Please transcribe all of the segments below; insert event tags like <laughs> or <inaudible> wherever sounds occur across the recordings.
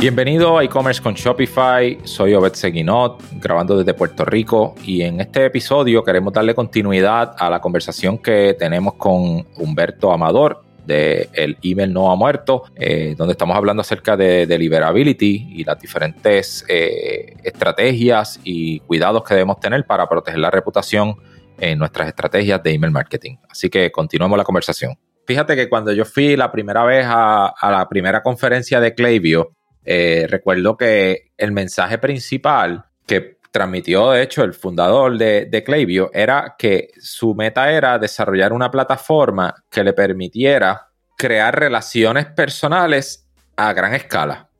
Bienvenido a e-commerce con Shopify. Soy Obed Seguinot, grabando desde Puerto Rico y en este episodio queremos darle continuidad a la conversación que tenemos con Humberto Amador de el email no ha muerto, eh, donde estamos hablando acerca de deliverability y las diferentes eh, estrategias y cuidados que debemos tener para proteger la reputación en nuestras estrategias de email marketing. Así que continuemos la conversación. Fíjate que cuando yo fui la primera vez a, la primera conferencia de Klaviyo, eh, recuerdo que el mensaje principal que transmitió, de hecho, el fundador de, de era que su meta era desarrollar una plataforma que le permitiera crear relaciones personales a gran escala.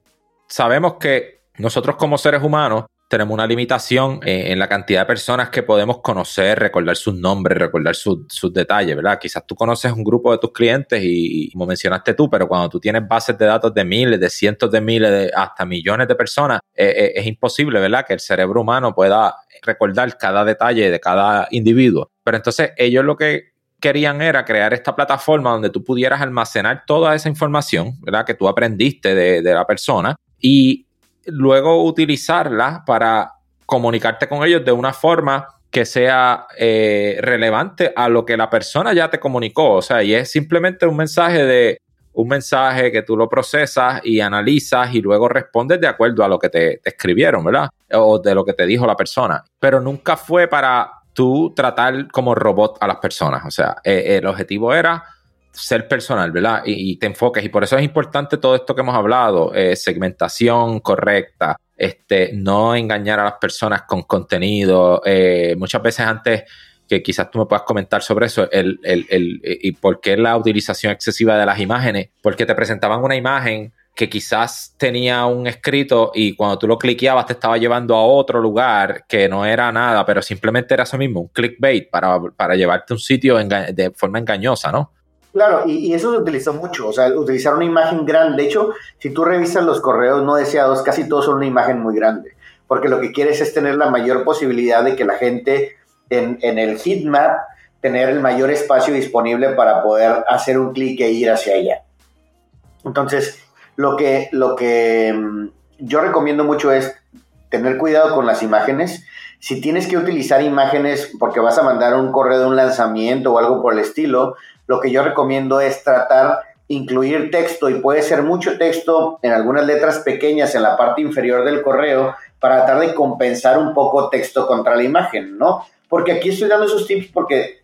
Sabemos que nosotros como seres humanos tenemos una limitación en, la cantidad de personas que podemos conocer, recordar sus nombres, recordar sus detalles, ¿verdad? Quizás tú conoces un grupo de tus clientes y, como mencionaste tú, pero cuando tú tienes bases de datos de miles, de cientos de miles, hasta millones de personas, eh, eh, es imposible, ¿verdad? Que el cerebro humano pueda recordar cada detalle de cada individuo. Pero entonces ellos lo que querían era crear esta plataforma donde tú pudieras almacenar toda esa información, ¿verdad? Que tú aprendiste de, de la persona y luego utilizarla para comunicarte con ellos de una forma que sea eh, relevante a lo que la persona ya te comunicó. O sea, y es simplemente un mensaje de un mensaje que tú lo procesas y analizas y luego respondes de acuerdo a lo que te, escribieron, ¿verdad? O de lo que te dijo la persona. Pero nunca fue para tú tratar como robot a las personas. O sea, eh, el objetivo era ser personal, ¿verdad? Y, te enfoques. Y por eso es importante todo esto que hemos hablado, eh, segmentación correcta, este, no engañar a las personas con contenido. Eh, muchas veces antes, que quizás tú me puedas comentar sobre eso, el, el, el, y por qué la utilización excesiva de las imágenes, porque te presentaban una imagen que quizás tenía un escrito y cuando tú lo cliqueabas te estaba llevando a otro lugar que no era nada, pero simplemente era eso mismo, un clickbait para, para llevarte a un sitio de forma engañosa, ¿no? Claro, y, eso se utilizó mucho, o sea, utilizar una imagen grande. De hecho, si tú revisas los correos no deseados, casi todos son una imagen muy grande, porque lo que quieres es tener la mayor posibilidad de que la gente en, en el heatmap tener el mayor espacio disponible para poder hacer un clic e ir hacia ella. Entonces, lo que, lo que mm, yo recomiendo mucho es tener cuidado con las imágenes. Si tienes que utilizar imágenes porque vas a mandar un correo de un lanzamiento o algo por el estilo, lo que yo recomiendo es tratar incluir texto y puede ser mucho texto en algunas letras pequeñas en la parte inferior del correo para tratar de compensar un poco texto contra la imagen, ¿no? Porque aquí estoy dando esos tips porque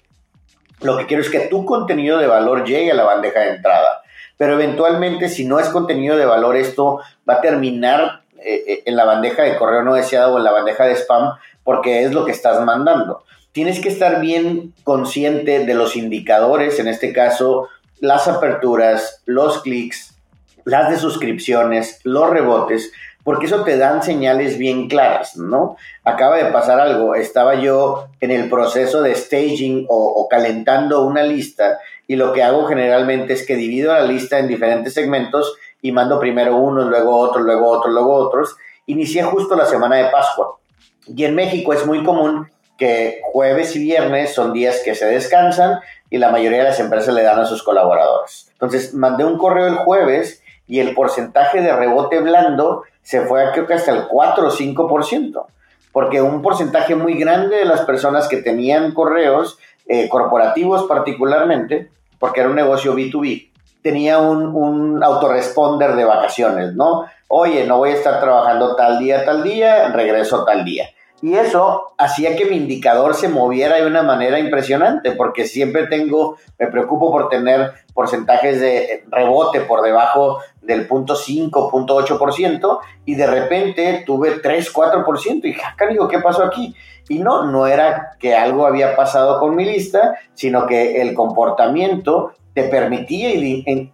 lo que quiero es que tu contenido de valor llegue a la bandeja de entrada. Pero eventualmente, si no es contenido de valor, esto va a terminar eh, eh, en la bandeja de correo no deseado o en la bandeja de spam porque es lo que estás mandando tienes que estar bien consciente de los indicadores, en este caso, las aperturas, los clics, las de suscripciones, los rebotes, porque eso te dan señales bien claras, ¿no? Acaba de pasar algo, estaba yo en el proceso de staging o, calentando una lista y lo que hago generalmente es que divido la lista en diferentes segmentos y mando primero uno, luego otro, luego otro, luego otros. Inicié justo la semana de Pascua. Y en México es muy común que jueves y viernes son días que se descansan y la mayoría de las empresas le dan a sus colaboradores. Entonces, mandé un correo el jueves y el porcentaje de rebote blando se fue a creo que hasta el 4 o 5%, porque un porcentaje muy grande de las personas que tenían correos eh, corporativos particularmente, porque era un negocio B2B, tenía un, un autoresponder de vacaciones, ¿no? Oye, no voy a estar trabajando tal día, tal día, regreso tal día. Y eso hacía que mi indicador se moviera de una manera impresionante, porque siempre tengo, me preocupo por tener porcentajes de rebote por debajo del 0.5, 0.8%, y de repente tuve 3, 4%, y ah, digo, ¿qué pasó aquí? Y no, no era que algo había pasado con mi lista, sino que el comportamiento te permitía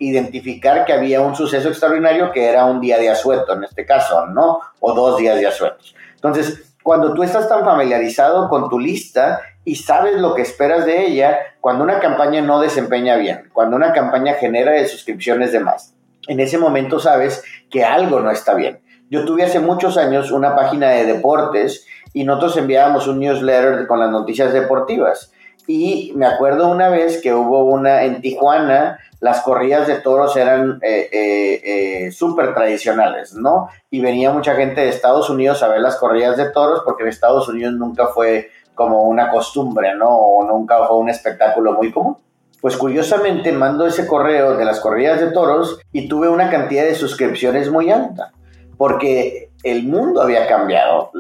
identificar que había un suceso extraordinario que era un día de asueto, en este caso, ¿no? O dos días de asuetos. Entonces, cuando tú estás tan familiarizado con tu lista y sabes lo que esperas de ella, cuando una campaña no desempeña bien, cuando una campaña genera de suscripciones de más, en ese momento sabes que algo no está bien. Yo tuve hace muchos años una página de deportes y nosotros enviábamos un newsletter con las noticias deportivas. Y me acuerdo una vez que hubo una en Tijuana, las corridas de toros eran eh, eh, eh, súper tradicionales, ¿no? Y venía mucha gente de Estados Unidos a ver las corridas de toros porque en Estados Unidos nunca fue como una costumbre, ¿no? O nunca fue un espectáculo muy común. Pues curiosamente mando ese correo de las corridas de toros y tuve una cantidad de suscripciones muy alta, porque el mundo había cambiado.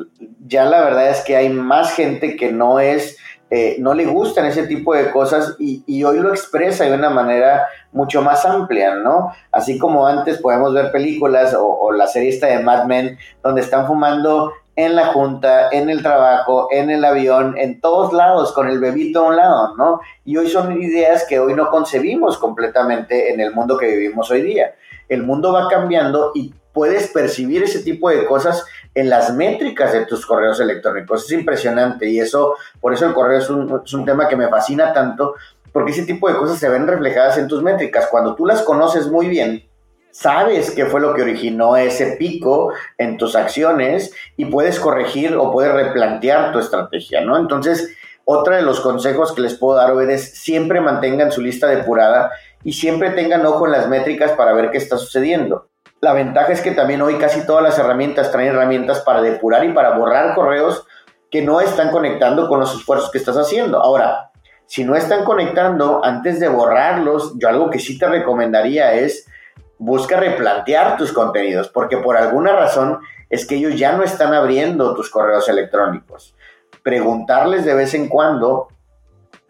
Ya la verdad es que hay más gente que no es eh, no le gustan ese tipo de cosas y, hoy lo expresa de una manera mucho más amplia, ¿no? Así como antes podemos ver películas o, la serie esta de Mad Men donde están fumando en la junta, en el trabajo, en el avión, en todos lados, con el bebito a un lado, ¿no? Y hoy son ideas que hoy no concebimos completamente en el mundo que vivimos hoy día. El mundo va cambiando y puedes percibir ese tipo de cosas en las métricas de tus correos electrónicos. Es impresionante y eso, por eso el correo es un, es un tema que me fascina tanto, porque ese tipo de cosas se ven reflejadas en tus métricas. Cuando tú las conoces muy bien, sabes qué fue lo que originó ese pico en tus acciones y puedes corregir o puedes replantear tu estrategia, ¿no? Entonces, otra de los consejos que les puedo dar hoy es siempre mantengan su lista depurada y siempre tengan ojo en las métricas para ver qué está sucediendo. La ventaja es que también hoy casi todas las herramientas traen herramientas para depurar y para borrar correos que no están conectando con los esfuerzos que estás haciendo. Ahora, si no están conectando, antes de borrarlos, yo algo que sí te recomendaría es busca replantear tus contenidos, porque por alguna razón es que ellos ya no están abriendo tus correos electrónicos. Preguntarles de vez en cuando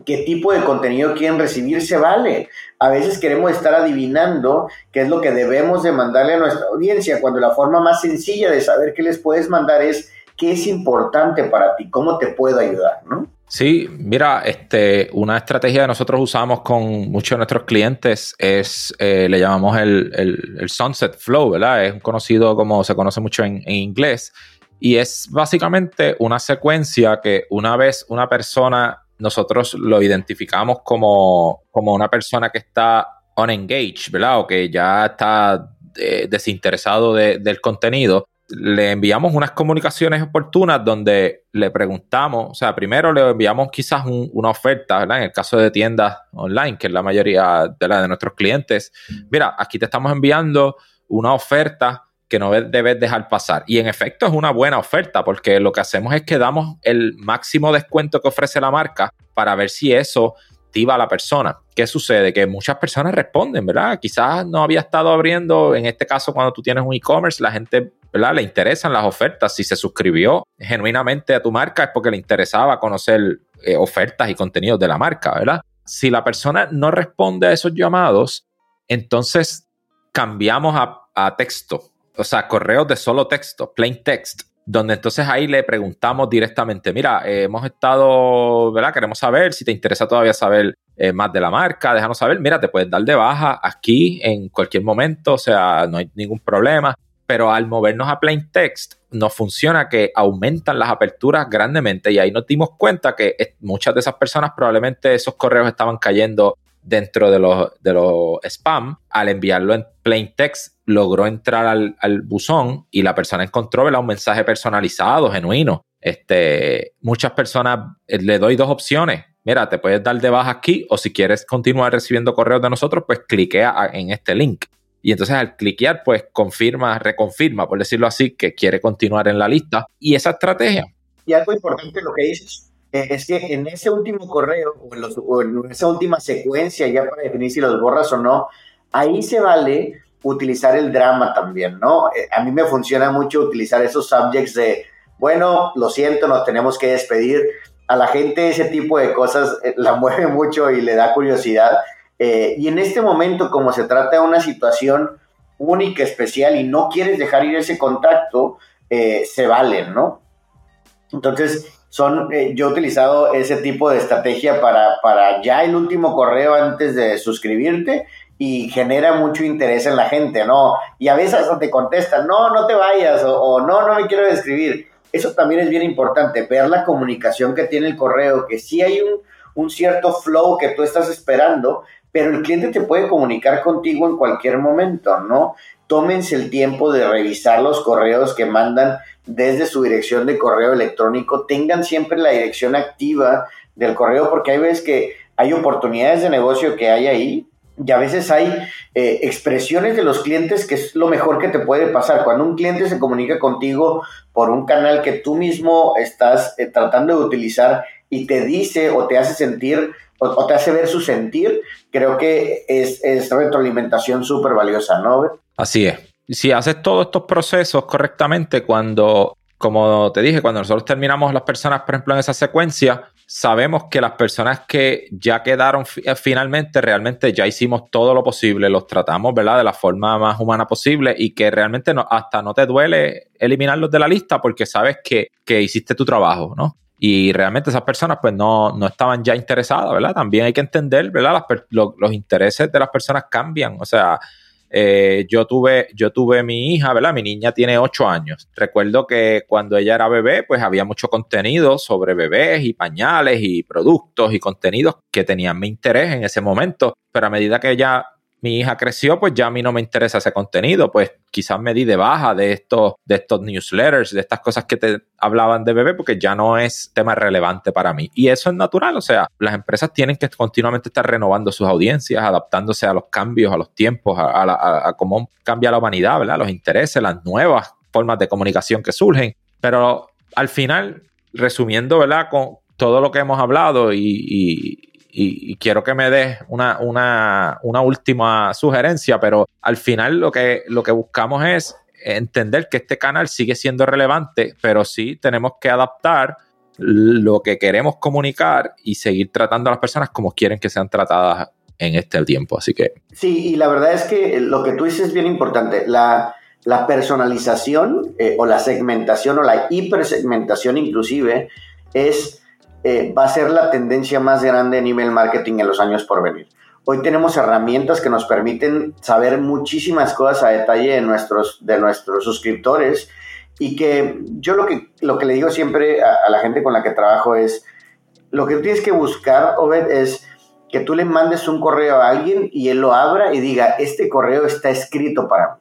qué tipo de contenido quieren recibir se vale. A veces queremos estar adivinando qué es lo que debemos de mandarle a nuestra audiencia, cuando la forma más sencilla de saber qué les puedes mandar es qué es importante para ti, cómo te puedo ayudar, ¿no? Sí, mira, este, una estrategia que nosotros usamos con muchos de nuestros clientes es, eh, le llamamos el, Sunset Flow, ¿verdad? Es conocido como se conoce mucho en, en inglés. Y es básicamente una secuencia que una vez una persona nosotros lo identificamos como, como una persona que está unengaged, ¿verdad? O que ya está eh, desinteresado del contenido. Le enviamos unas comunicaciones oportunas donde le preguntamos, o sea, primero le enviamos quizás una oferta, ¿verdad? En el caso de tiendas online, que es la mayoría de, la, de nuestros clientes. Mira, aquí te estamos enviando una oferta que no debes dejar pasar. Y en efecto es una buena oferta porque lo que hacemos es que damos el máximo descuento que ofrece la marca para ver si eso activa a la persona. ¿Qué sucede? Que muchas personas responden, ¿verdad? Quizás no había estado abriendo, en este caso cuando tú tienes un e-commerce, la gente, ¿verdad? Le interesan las ofertas. Si se suscribió genuinamente a tu marca es porque le interesaba conocer eh, ofertas y contenidos de la marca, ¿verdad? Si la persona no responde a esos llamados, entonces cambiamos a, a texto o sea, correos de solo texto, plain text, donde entonces ahí le preguntamos directamente, mira, eh, hemos estado, ¿verdad? Queremos saber si te interesa todavía saber eh, más de la marca, déjanos saber, mira, te puedes dar de baja aquí en cualquier momento, o sea, no hay ningún problema. Pero al movernos a plain text, nos funciona que aumentan las aperturas grandemente y ahí nos dimos cuenta que muchas de esas personas probablemente esos correos estaban cayendo dentro de los, de los spam, al enviarlo en plain text, logró entrar al, buzón y la persona encontró un mensaje personalizado, genuino. Este, muchas personas eh, le doy dos opciones. Mira, te puedes dar de baja aquí o si quieres continuar recibiendo correos de nosotros, pues cliquea en este link. Y entonces al cliquear, pues confirma, reconfirma, por decirlo así, que quiere continuar en la lista. Y esa estrategia. Y algo importante lo que dices, es que en ese último correo o en, esa última secuencia, ya para definir si los borras o no, ahí se vale utilizar el drama también, ¿no? Eh, a mí me funciona mucho utilizar esos subjects de, bueno, lo siento, nos tenemos que despedir. A la gente ese tipo de cosas eh, la <laughs> mueve mucho y le da curiosidad. y en este momento, como se trata de una situación única, especial y no quieres dejar ir ese contacto, se valen, ¿no? Entonces, son, eh, yo he utilizado ese tipo de estrategia para, para ya el último correo antes de suscribirte y genera mucho interés en la gente, ¿no? Y a veces te contestan, no, no te vayas o, no, no me quiero describir. Eso también es bien importante, ver la comunicación que tiene el correo, que sí hay un, un cierto flow que tú estás esperando, pero el cliente te puede comunicar contigo en cualquier momento, ¿no? tómense el tiempo de revisar los correos que mandan desde su dirección de correo electrónico. Tengan siempre la dirección activa del correo porque hay veces que hay oportunidades de negocio que hay ahí Y a veces hay eh, expresiones de los clientes que es lo mejor que te puede pasar. Cuando un cliente se comunica contigo por un canal que tú mismo estás eh, tratando de utilizar y te dice o te hace sentir o, te hace ver su sentir, creo que es, es retroalimentación súper valiosa, ¿no? Así es. Si haces todos estos procesos correctamente, cuando, como te dije, cuando nosotros terminamos las personas, por ejemplo, en esa secuencia, sabemos que las personas que ya quedaron eh, finalmente, realmente ya hicimos todo lo posible, los tratamos, ¿verdad? De la forma más humana posible y que realmente no, hasta no te duele eliminarlos de la lista porque sabes que, que hiciste tu trabajo, ¿no? Y realmente esas personas pues no, no estaban ya interesadas, ¿verdad? También hay que entender, ¿verdad? los intereses de las personas cambian, o sea, eh, yo tuve, yo tuve mi hija, ¿verdad? Mi niña tiene ocho años. Recuerdo que cuando ella era bebé, pues había mucho contenido sobre bebés y pañales y productos y contenidos que tenían mi interés en ese momento. Pero a medida que ella mi hija creció, pues ya a mí no me interesa ese contenido, pues quizás me di de baja de estos, de estos newsletters, de estas cosas que te hablaban de bebé, porque ya no es tema relevante para mí. Y eso es natural, o sea, las empresas tienen que continuamente estar renovando sus audiencias, adaptándose a los cambios, a los tiempos, a, cómo cambia la humanidad, ¿verdad? Los intereses, las nuevas formas de comunicación que surgen. Pero al final, resumiendo, ¿verdad? Con todo lo que hemos hablado y y, quiero que me des una, una, última sugerencia, pero al final lo que, lo que buscamos es entender que este canal sigue siendo relevante, pero sí tenemos que adaptar lo que queremos comunicar y seguir tratando a las personas como quieren que sean tratadas en este tiempo. Así que. Sí, y la verdad es que lo que tú dices es bien importante. La, personalización eh, o la segmentación o la hipersegmentación inclusive es eh, va a ser la tendencia más grande en email marketing en los años por venir. Hoy tenemos herramientas que nos permiten saber muchísimas cosas a detalle de nuestros, de nuestros suscriptores y que yo lo que, lo que le digo siempre a, la gente con la que trabajo es, lo que tienes que buscar, Obed, es que tú le mandes un correo a alguien y él lo abra y diga, este correo está escrito para mí.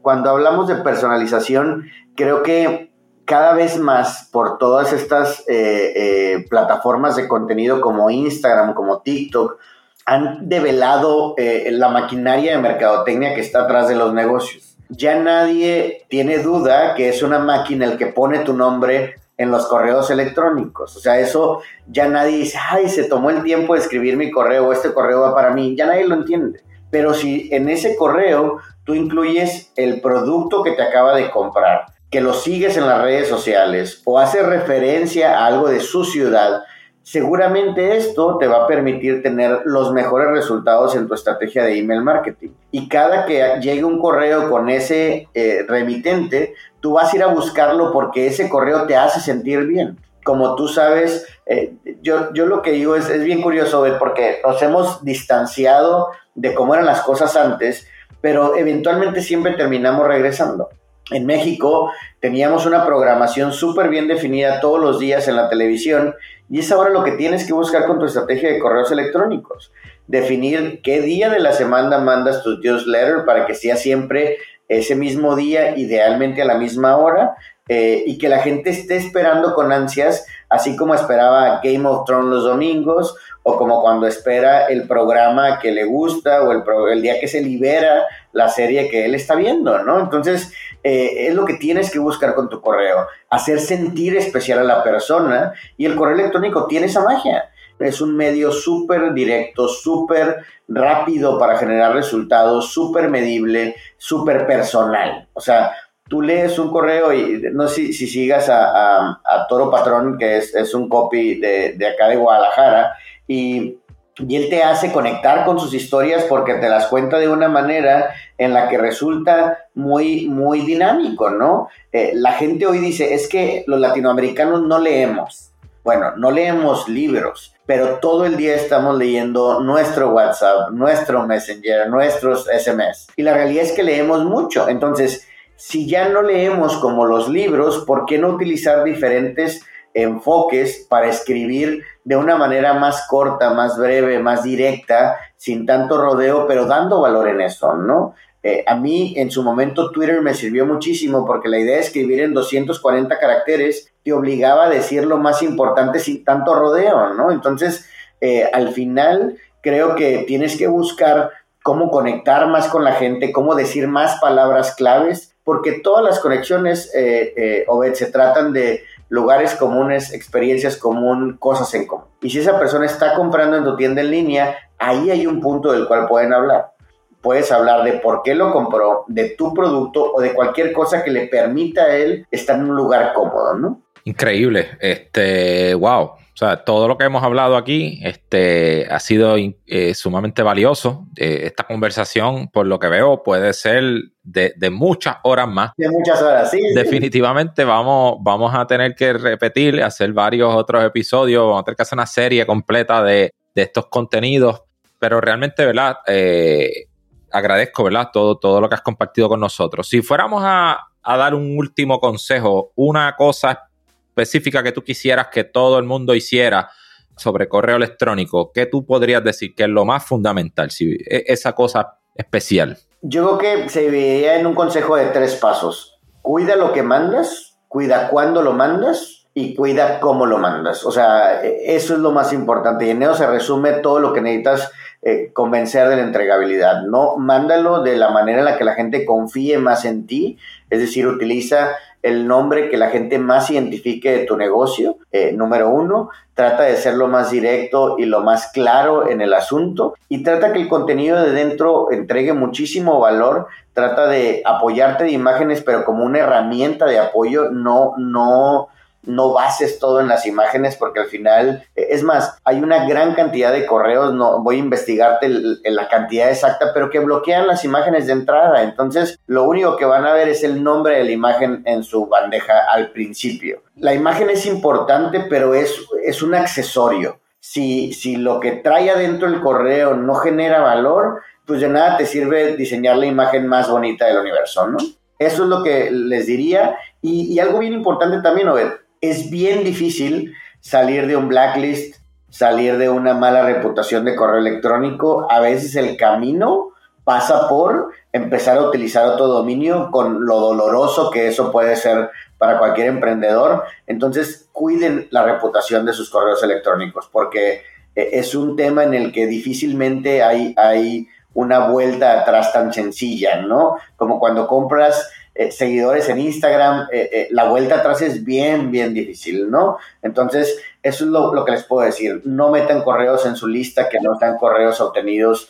Cuando hablamos de personalización, creo que cada vez más por todas estas eh, eh, plataformas de contenido como Instagram, como TikTok, han develado eh, la maquinaria de mercadotecnia que está atrás de los negocios. Ya nadie tiene duda que es una máquina el que pone tu nombre en los correos electrónicos. O sea, eso ya nadie dice, ay, se tomó el tiempo de escribir mi correo, este correo va para mí. Ya nadie lo entiende. Pero si en ese correo tú incluyes el producto que te acaba de comprar, que lo sigues en las redes sociales o hace referencia a algo de su ciudad, seguramente esto te va a permitir tener los mejores resultados en tu estrategia de email marketing. Y cada que llegue un correo con ese eh, remitente, tú vas a ir a buscarlo porque ese correo te hace sentir bien. Como tú sabes, eh, yo, yo lo que digo es, es bien curioso porque nos hemos distanciado de cómo eran las cosas antes, pero eventualmente siempre terminamos regresando en México teníamos una programación súper bien definida todos los días en la televisión y es ahora lo que tienes que buscar con tu estrategia de correos electrónicos. Definir qué día de la semana mandas tu newsletter para que sea siempre ese mismo día, idealmente a la misma hora, eh, y que la gente esté esperando con ansias, así como esperaba Game of Thrones los domingos, o como cuando espera el programa que le gusta, o el, el día que se libera la serie que él está viendo, ¿no? Entonces, eh, es lo que tienes que buscar con tu correo, hacer sentir especial a la persona y el correo electrónico tiene esa magia. Es un medio súper directo, súper rápido para generar resultados, súper medible, súper personal. O sea, tú lees un correo y no sé si, sigas a, Toro Patrón, que es, un copy de acá de Guadalajara, y él te hace conectar con sus historias porque te las cuenta de una manera en la que resulta muy, muy dinámico, ¿no? Eh, la gente hoy dice, es que los latinoamericanos no leemos. Bueno, no leemos libros, pero todo el día estamos leyendo nuestro WhatsApp, nuestro Messenger, nuestros SMS. Y la realidad es que leemos mucho. Entonces, si ya no leemos como los libros, ¿por qué no utilizar diferentes enfoques para escribir de una manera más corta, más breve, más directa, sin tanto rodeo, pero dando valor en eso, ¿no? Eh, a mí en su momento Twitter me sirvió muchísimo porque la idea de escribir en 240 caracteres te obligaba a decir lo más importante sin tanto rodeo, ¿no? Entonces, eh, al final creo que tienes que buscar cómo conectar más con la gente, cómo decir más palabras claves, porque todas las conexiones, eh, eh, Obed, se tratan de lugares comunes, experiencias comunes, cosas en común. Y si esa persona está comprando en tu tienda en línea, ahí hay un punto del cual pueden hablar. Puedes hablar de por qué lo compró, de tu producto o de cualquier cosa que le permita a él estar en un lugar cómodo, ¿no? Increíble. Este, wow. O sea, todo lo que hemos hablado aquí este, ha sido eh, sumamente valioso. Eh, esta conversación, por lo que veo, puede ser de, muchas horas más. De muchas horas, sí. Definitivamente vamos, vamos a tener que repetir, hacer varios otros episodios, vamos a tener que hacer una serie completa de, estos contenidos. Pero realmente, ¿verdad? Eh, agradezco, ¿verdad? Todo, todo lo que has compartido con nosotros. Si fuéramos a, a dar un último consejo, una cosa específica que tú quisieras que todo el mundo hiciera sobre correo electrónico, ¿qué tú podrías decir que es lo más fundamental, si, e, esa cosa especial? Yo creo que se dividiría en un consejo de tres pasos. Cuida lo que mandas, cuida cuándo lo mandas y cuida cómo lo mandas. O sea, e, eso es lo más importante. Y en eso se resume todo lo que necesitas eh, convencer de la entregabilidad. No, mándalo de la manera en la que la gente confíe más en ti. Es decir, utiliza el nombre que la gente más identifique de tu negocio, eh, número uno, trata de ser lo más directo y lo más claro en el asunto y trata que el contenido de dentro entregue muchísimo valor, trata de apoyarte de imágenes pero como una herramienta de apoyo, no, no no bases todo en las imágenes porque al final, eh, es más, hay una gran cantidad de correos, no voy a investigarte la cantidad exacta, pero que bloquean las imágenes de entrada. Entonces, lo único que van a ver es el nombre de la imagen en su bandeja al principio. La imagen es importante, pero es, es un accesorio. Si, si lo que trae adentro el correo no genera valor, pues de nada te sirve diseñar la imagen más bonita del universo, ¿no? Eso es lo que les diría. Y, y algo bien importante también, Obed, es bien difícil salir de un blacklist, salir de una mala reputación de correo electrónico. A veces el camino pasa por empezar a utilizar otro dominio con lo doloroso que eso puede ser para cualquier emprendedor. Entonces, cuiden la reputación de sus correos electrónicos porque eh, es un tema en el que difícilmente hay, hay una vuelta atrás tan sencilla, ¿no? Como cuando compras eh, seguidores en Instagram, eh, eh, la vuelta atrás es bien, bien difícil, ¿no? Entonces, eso es lo, que les puedo decir. No metan correos en su lista que no sean correos obtenidos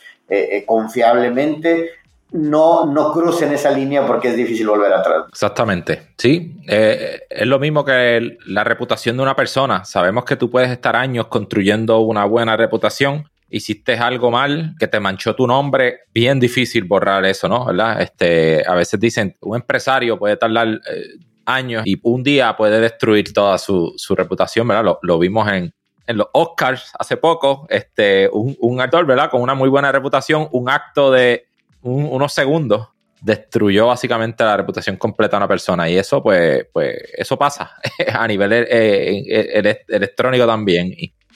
confiablemente. No, no crucen esa línea porque es difícil volver atrás. Exactamente, sí. es lo mismo que la reputación de una persona. Sabemos que tú puedes estar años construyendo una buena reputación, hiciste algo mal que te manchó tu nombre, bien difícil borrar eso, ¿no? ¿Verdad? Este, a veces dicen, un empresario puede tardar eh, años y un día puede destruir toda su, reputación, ¿verdad? Lo, vimos en, los Oscars hace poco, este, un, actor, ¿verdad? Con una muy buena reputación, un acto de unos segundos destruyó básicamente la reputación completa de una persona y eso pues, pues eso pasa <laughs> a nivel eh, eh, electrónico también.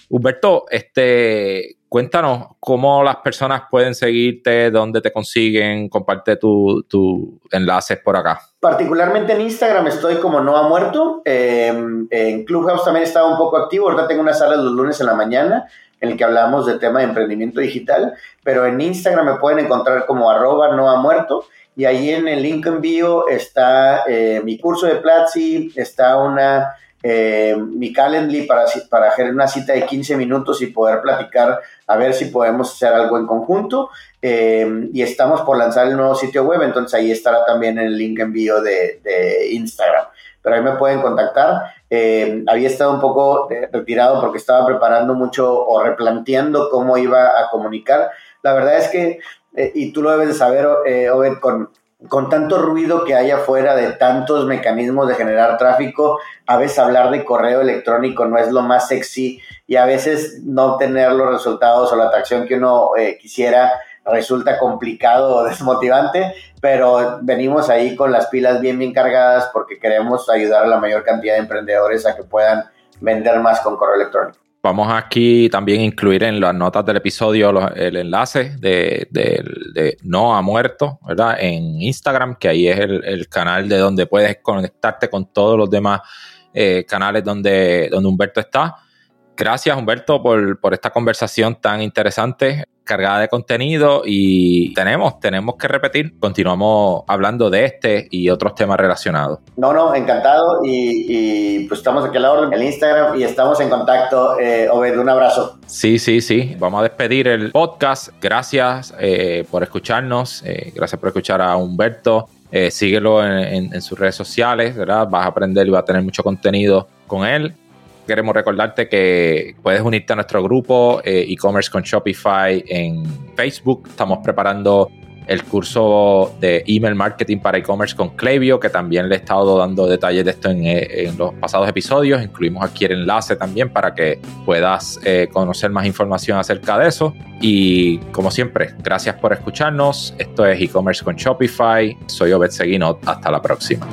Humberto, este, cuéntanos cómo las personas pueden seguirte, dónde te consiguen, comparte tus tu enlaces por acá. Particularmente en Instagram estoy como no ha muerto. Em, en Clubhouse también estaba un poco activo. Ahorita tengo una sala los lunes en la mañana en el que hablamos de tema de emprendimiento digital. Pero en Instagram me pueden encontrar como arroba no ha muerto. Y ahí en el link en bio está eh, mi curso de Platzi, está una eh, mi Calendly para, para hacer una cita de 15 minutos y poder platicar a ver si podemos hacer algo en conjunto. Eh, y estamos por lanzar el nuevo sitio web, entonces ahí estará también el link envío de, de Instagram. Pero ahí me pueden contactar. Eh, había estado un poco retirado porque estaba preparando mucho o replanteando cómo iba a comunicar. La verdad es que, y tú lo debes de saber, Obed, con, con tanto ruido que hay afuera de tantos mecanismos de generar tráfico, a veces hablar de correo electrónico no es lo más sexy y a veces no obtener los resultados o la atracción que uno eh, quisiera resulta complicado o <laughs> desmotivante, pero venimos ahí con las pilas bien bien cargadas porque queremos ayudar a la mayor cantidad de emprendedores a que puedan vender más con correo electrónico. Vamos aquí también a incluir en las notas del episodio el enlace de, No ha muerto, ¿verdad? En Instagram, que ahí es el, canal de donde puedes conectarte con todos los demás eh, canales donde, donde Humberto está. Gracias, Humberto, por, por esta conversación tan interesante cargada de contenido y tenemos, tenemos que repetir. Continuamos hablando de este y otros temas relacionados. No, no, encantado y, pues estamos aquí a la orden en Instagram y estamos en contacto. Eh, Obed, un abrazo. Sí, sí, sí. Vamos a despedir el podcast. Gracias eh, por escucharnos. Eh, gracias por escuchar a Humberto. Eh, síguelo en, en sus redes sociales, ¿verdad? Vas a aprender y vas a tener mucho contenido con él queremos recordarte que puedes unirte a nuestro grupo eh, e-commerce con Shopify en Facebook. Estamos preparando el curso de email marketing para e-commerce con Clevio, que también le he estado dando detalles de esto en, eh, los pasados episodios. Incluimos aquí el enlace también para que puedas eh, conocer más información acerca de eso. Y como siempre, gracias por escucharnos. Esto es e-commerce con Shopify. Soy Obed Seguinot. Hasta la próxima.